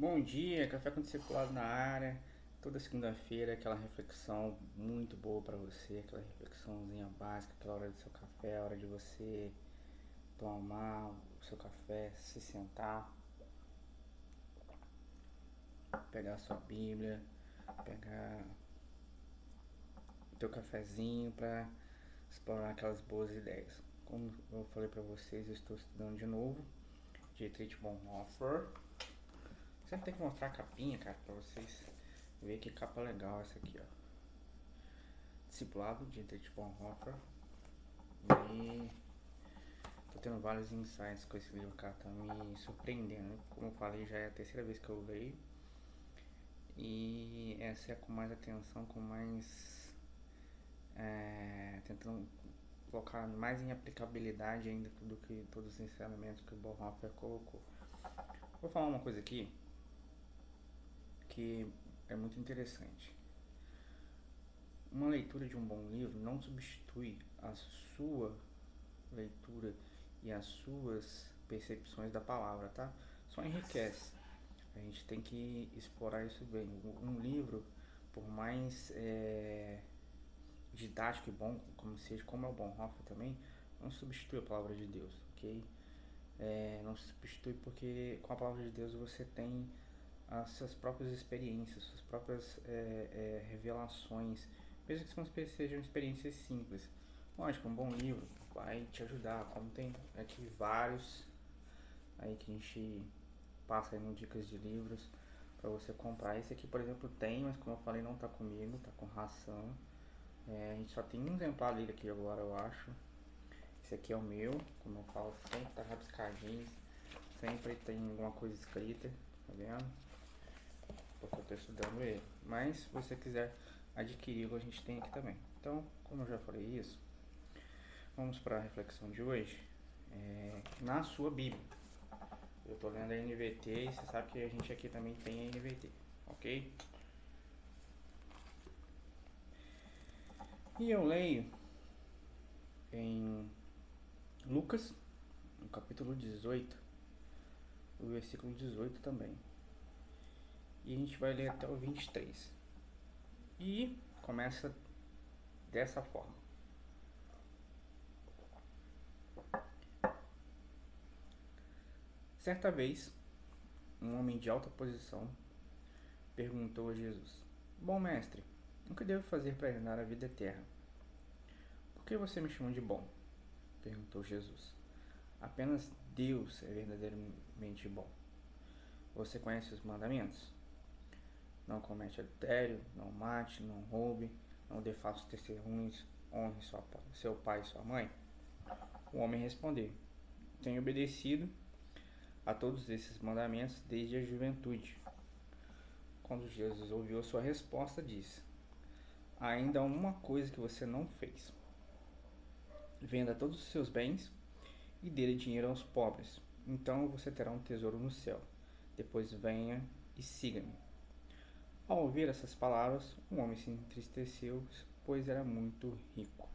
Bom dia, café com discipulado na área. Toda segunda-feira aquela reflexão muito boa para você, aquela reflexãozinha básica, aquela hora do seu café, a hora de você tomar o seu café, se sentar, pegar a sua Bíblia, pegar o teu cafezinho para explorar aquelas boas ideias. Como eu falei para vocês, eu estou estudando de novo Dietrich Bonhoeffer. Sempre tem que mostrar a capinha, cara, para vocês verem que capa legal essa aqui, ó. Discipulado de Dietrich Bonhoeffer. E tô tendo vários insights com esse livro, cara, tá me surpreendendo. Como eu falei, já é a terceira vez que eu leio. E essa é com mais atenção, com mais. É, tentando colocar mais em aplicabilidade ainda do que todos os ensinamentos que o Bonhoeffer colocou. Vou falar uma coisa aqui que é muito interessante. Uma leitura de um bom livro não substitui a sua leitura e as suas percepções da palavra, tá? Só enriquece. A gente tem que explorar isso bem. Um livro, por mais é, didático e bom, como seja, como é o Bonhoeffer também, não substitui a palavra de Deus, ok? É, não substitui porque com a palavra de Deus você tem as suas próprias experiências, suas próprias é, é, revelações, mesmo que sejam experiências simples. Lógico, um bom livro vai te ajudar, como tem aqui vários aí que a gente passa aí no dicas de livros para você comprar. Esse aqui, por exemplo, tem, mas como eu falei, não tá comigo, tá com ração. É, a gente só tem um exemplar dele aqui agora, eu acho. Esse aqui é o meu, como eu falo, sempre tá rabiscadinho, sempre tem alguma coisa escrita, tá vendo? Porque eu tô estudando ele. Mas se você quiser adquiri-lo, a gente tem aqui também. Então, como eu já falei isso, vamos para a reflexão de hoje. É, na sua Bíblia. Eu tô lendo a NVT e você sabe que a gente aqui também tem a NVT, ok? E eu leio em Lucas, no capítulo 18, o versículo 18 também. E a gente vai ler até o 23. E começa dessa forma. Certa vez, um homem de alta posição perguntou a Jesus: Bom mestre, o que devo fazer para herdar a vida eterna? Por que você me chama de bom? perguntou Jesus. Apenas Deus é verdadeiramente bom. Você conhece os mandamentos? Não comete adultério, não mate, não roube, não dê falsos testemunhos, honre sua, seu pai e sua mãe. O homem respondeu: Tenho obedecido a todos esses mandamentos desde a juventude. Quando Jesus ouviu sua resposta, disse: ainda há uma coisa que você não fez. Venda todos os seus bens e dê dinheiro aos pobres. Então você terá um tesouro no céu. Depois venha e siga-me. Ao ouvir essas palavras, o homem se entristeceu, pois era muito rico.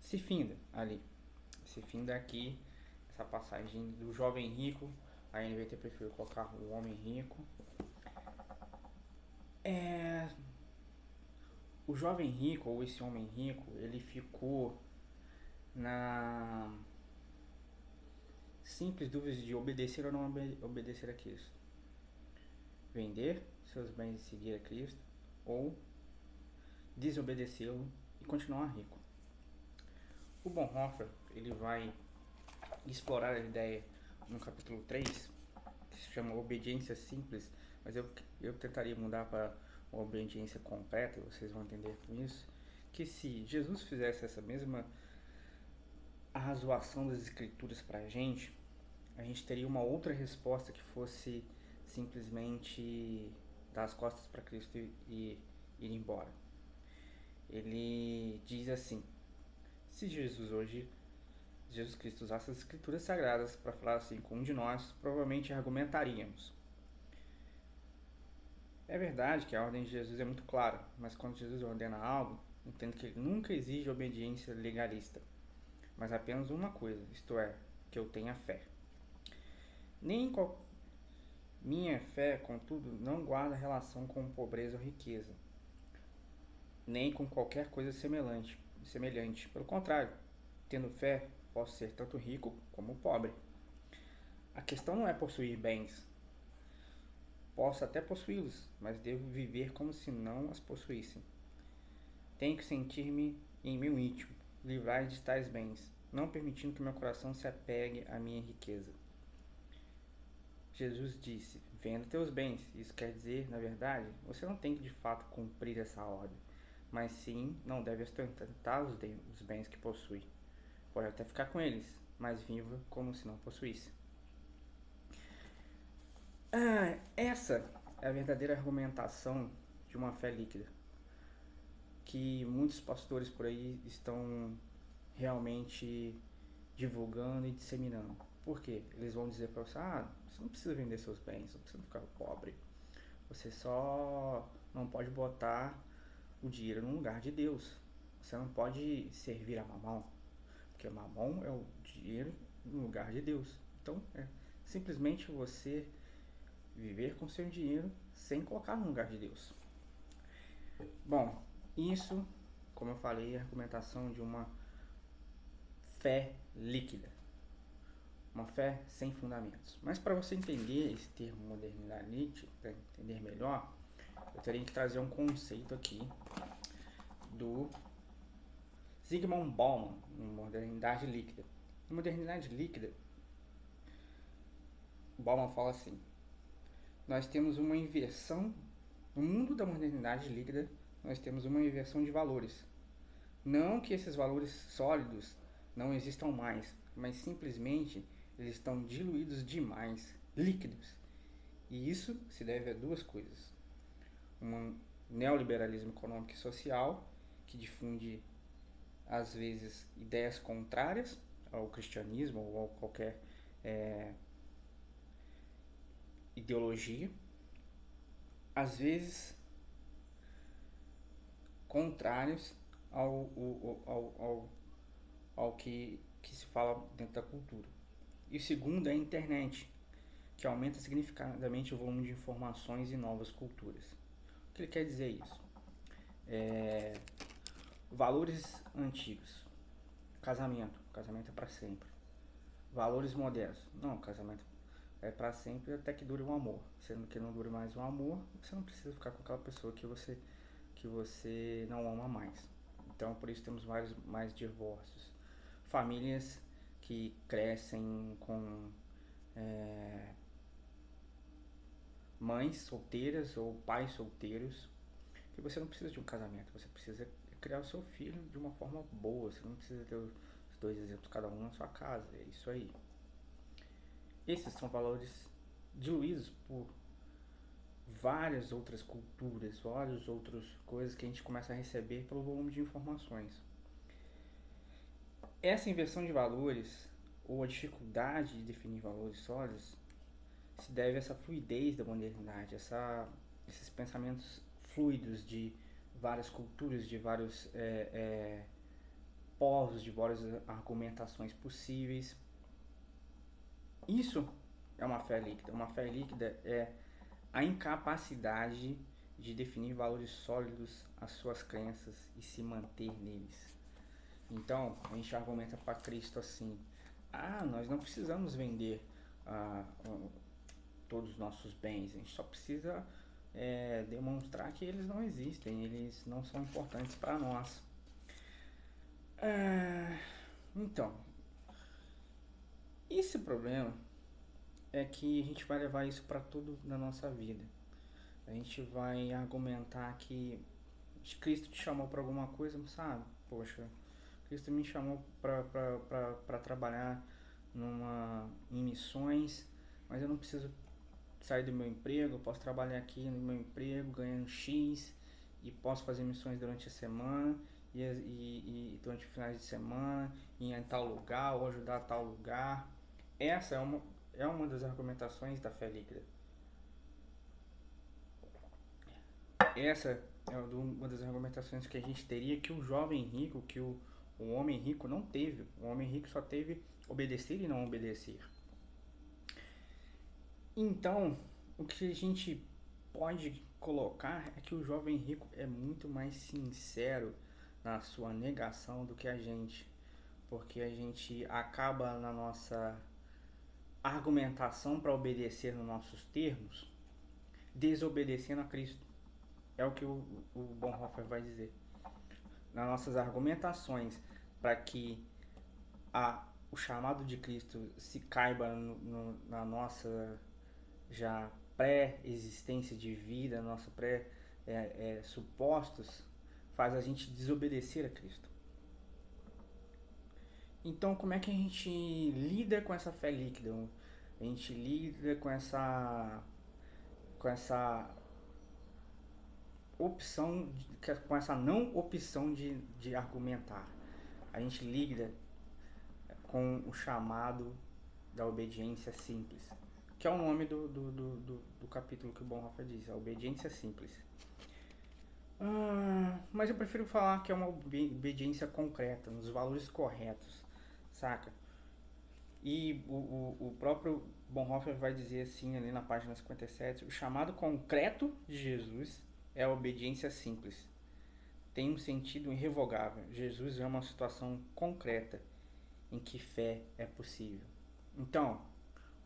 Se finda ali. Se finda aqui essa passagem do jovem rico. A NVT preferiu colocar o homem rico. É, o jovem rico, ou esse homem rico, ele ficou na simples dúvida de obedecer ou não obedecer a Cristo. Vender seus bens e seguir a Cristo, ou desobedecê-lo e continuar rico. O Bonhoeffer, ele vai explorar a ideia no capítulo 3, que se chama Obediência Simples, mas eu, eu tentaria mudar para obediência completa, vocês vão entender com isso, que se Jesus fizesse essa mesma arrazoação das escrituras para a gente, a gente teria uma outra resposta que fosse simplesmente dar as costas para Cristo e, ir embora. Ele diz assim: se Jesus hoje, Jesus Cristo usasse as escrituras sagradas para falar assim com um de nós, provavelmente argumentaríamos. É verdade que a ordem de Jesus é muito clara, mas quando Jesus ordena algo, entendo que ele nunca exige obediência legalista, mas apenas uma coisa, isto é, que eu tenha fé. Nem, Minha fé, contudo, não guarda relação com pobreza ou riqueza, nem com qualquer coisa semelhante. semelhante. Pelo contrário, tendo fé, posso ser tanto rico como pobre. A questão não é possuir bens. Posso até possuí-los, mas devo viver como se não as possuísse. Tenho que sentir-me em meu íntimo, livrar de tais bens, não permitindo que meu coração se apegue à minha riqueza. Jesus disse: Venda teus bens. Isso quer dizer, na verdade, você não tem que de fato cumprir essa ordem, mas sim não deve ostentar os bens que possui. Pode até ficar com eles, mas viva como se não possuísse. Ah, essa é a verdadeira argumentação de uma fé líquida que muitos pastores por aí estão realmente divulgando e disseminando. Por quê? Eles vão dizer para você: ah, você não precisa vender seus bens, não precisa ficar pobre. Você só não pode botar o dinheiro no lugar de Deus. Você não pode servir a mamão, porque mamão é o dinheiro no lugar de Deus. Então, é simplesmente você viver com seu dinheiro sem colocar no lugar de Deus. Bom, isso, como eu falei, é a argumentação de uma fé líquida. Uma fé sem fundamentos. Mas para você entender esse termo modernidade líquida, para entender melhor, eu teria que trazer um conceito aqui do Zygmunt Bauman, modernidade líquida. modernidade líquida, Bauman fala assim: nós temos uma inversão no mundo da modernidade líquida, nós temos uma inversão de valores. Não que esses valores sólidos não existam mais, mas simplesmente eles estão diluídos demais, líquidos. E isso se deve a duas coisas: um neoliberalismo econômico e social que difunde às vezes ideias contrárias ao cristianismo ou a qualquer é, ideologia, às vezes contrários ao, ao, ao, ao, ao que, que se fala dentro da cultura. E o segundo é a internet, que aumenta significativamente o volume de informações e novas culturas. O que ele quer dizer isso? É, valores antigos. Casamento. Casamento é para sempre. Valores modernos. Não, casamento é para sempre até que dure um amor. Sendo que não dure mais um amor, você não precisa ficar com aquela pessoa que você que você não ama mais. Então, por isso temos vários mais divórcios. Famílias que crescem com é, mães solteiras ou pais solteiros, que você não precisa de um casamento, você precisa criar o seu filho de uma forma boa, você não precisa ter os dois exemplos, cada um na sua casa, é isso aí. Esses são valores diluídos por várias outras culturas, várias outras coisas que a gente começa a receber pelo volume de informações. Essa inversão de valores ou a dificuldade de definir valores sólidos se deve a essa fluidez da modernidade, essa, esses pensamentos fluidos de várias culturas, de vários é, é, povos, de várias argumentações possíveis. Isso é uma fé líquida. Uma fé líquida é a incapacidade de definir valores sólidos às suas crenças e se manter neles. Então, a gente argumenta para Cristo assim: ah, nós não precisamos vender ah, todos os nossos bens, a gente só precisa é, demonstrar que eles não existem, eles não são importantes para nós. É, então, esse problema é que a gente vai levar isso para tudo na nossa vida. A gente vai argumentar que Cristo te chamou para alguma coisa, sabe? Poxa, Cristo me chamou para trabalhar numa, em missões, mas eu não preciso sair do meu emprego, eu posso trabalhar aqui no meu emprego ganhando X e posso fazer missões durante a semana e, e, e durante finais de semana, em tal lugar ou ajudar a tal lugar. Essa é uma, é uma das argumentações da fé líquida. Essa é uma das argumentações que a gente teria que o jovem rico, que o, o homem rico não teve. O homem rico só teve obedecer e não obedecer. Então, o que a gente pode colocar é que o jovem rico é muito mais sincero na sua negação do que a gente, porque a gente acaba na nossa argumentação para obedecer nos nossos termos, desobedecendo a Cristo. É o que o, o Bonhoeffer vai dizer. Nas nossas argumentações para que a, o chamado de Cristo se caiba no, no, na nossa já pré-existência de vida, nossa pré-supostos, é, é, faz a gente desobedecer a Cristo. Então, como é que a gente lida com essa fé líquida? A gente lida com essa com essa opção, com essa não opção de, de argumentar. A gente lida com o chamado da obediência simples que é o nome do, do, do, do, do capítulo que o Bonhoeffer diz, a obediência simples. Ah, mas eu prefiro falar que é uma obediência concreta, nos valores corretos, saca? E o, o, o próprio Bonhoeffer vai dizer assim ali na página 57, o chamado concreto de Jesus é a obediência simples. Tem um sentido irrevogável. Jesus é uma situação concreta em que fé é possível. Então,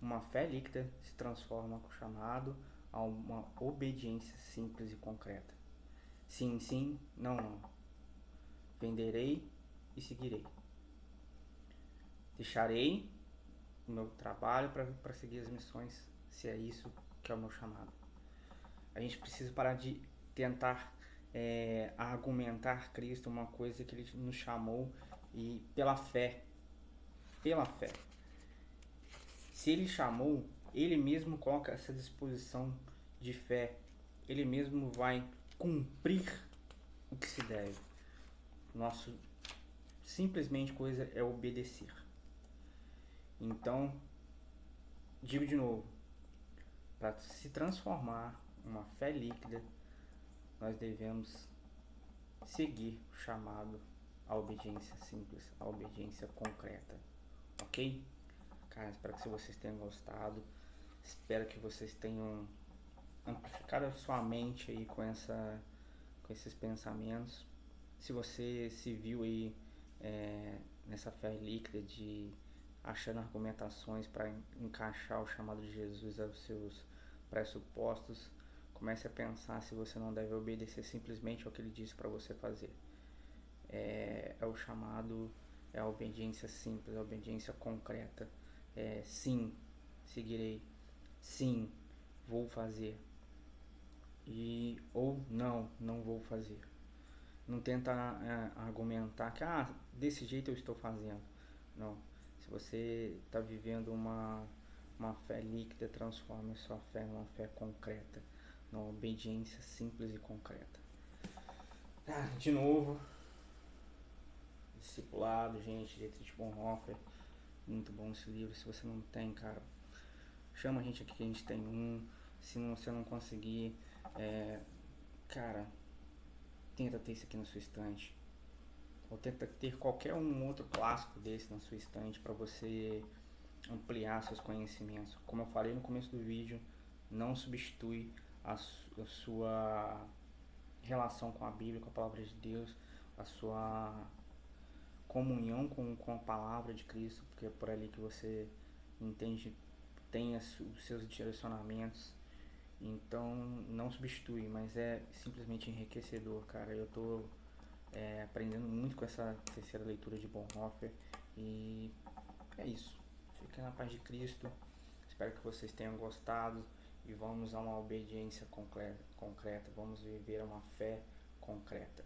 uma fé líquida se transforma com chamado a uma obediência simples e concreta. Sim, sim, não, não. Venderei e seguirei. Deixarei o meu trabalho para seguir as missões, se é isso que é o meu chamado. A gente precisa parar de tentar é, argumentar Cristo uma coisa que ele nos chamou e pela fé. Pela fé. Se ele chamou, ele mesmo coloca essa disposição de fé. Ele mesmo vai cumprir o que se deve. Nosso simplesmente coisa é obedecer. Então, digo de novo, para se transformar uma fé líquida, nós devemos seguir o chamado à obediência simples, à obediência concreta. Ok? Cara, espero que vocês tenham gostado. Espero que vocês tenham amplificado a sua mente aí com, essa, com esses pensamentos. Se você se viu aí é, nessa fé líquida de achando argumentações para encaixar o chamado de Jesus aos seus pressupostos, comece a pensar se você não deve obedecer simplesmente ao que ele disse para você fazer. É, é o chamado, é a obediência simples, a obediência concreta é, sim, seguirei, sim, vou fazer, e ou não, não vou fazer. Não tenta é, argumentar que ah, desse jeito eu estou fazendo. Não. Se você está vivendo uma, uma fé líquida, transforme sua fé numa fé concreta, numa obediência simples e concreta. Ah, de novo, discipulado, gente, Dietrich Bonhoeffer muito bom esse livro. Se você não tem, cara, chama a gente aqui que a gente tem um. Se não, você não conseguir, é, cara, tenta ter isso aqui na sua estante. Ou tenta ter qualquer um outro clássico desse na sua estante para você ampliar seus conhecimentos. Como eu falei no começo do vídeo, não substitui a, a sua relação com a Bíblia, com a palavra de Deus, a sua comunhão com, com a palavra de Cristo, porque é por ali que você entende, tem os seus direcionamentos. Então, não substitui, mas é simplesmente enriquecedor, cara. Eu tô é, aprendendo muito com essa terceira leitura de Bonhoeffer e é isso. Fica na paz de Cristo. Espero que vocês tenham gostado e vamos a uma obediência concreta, vamos viver uma fé concreta.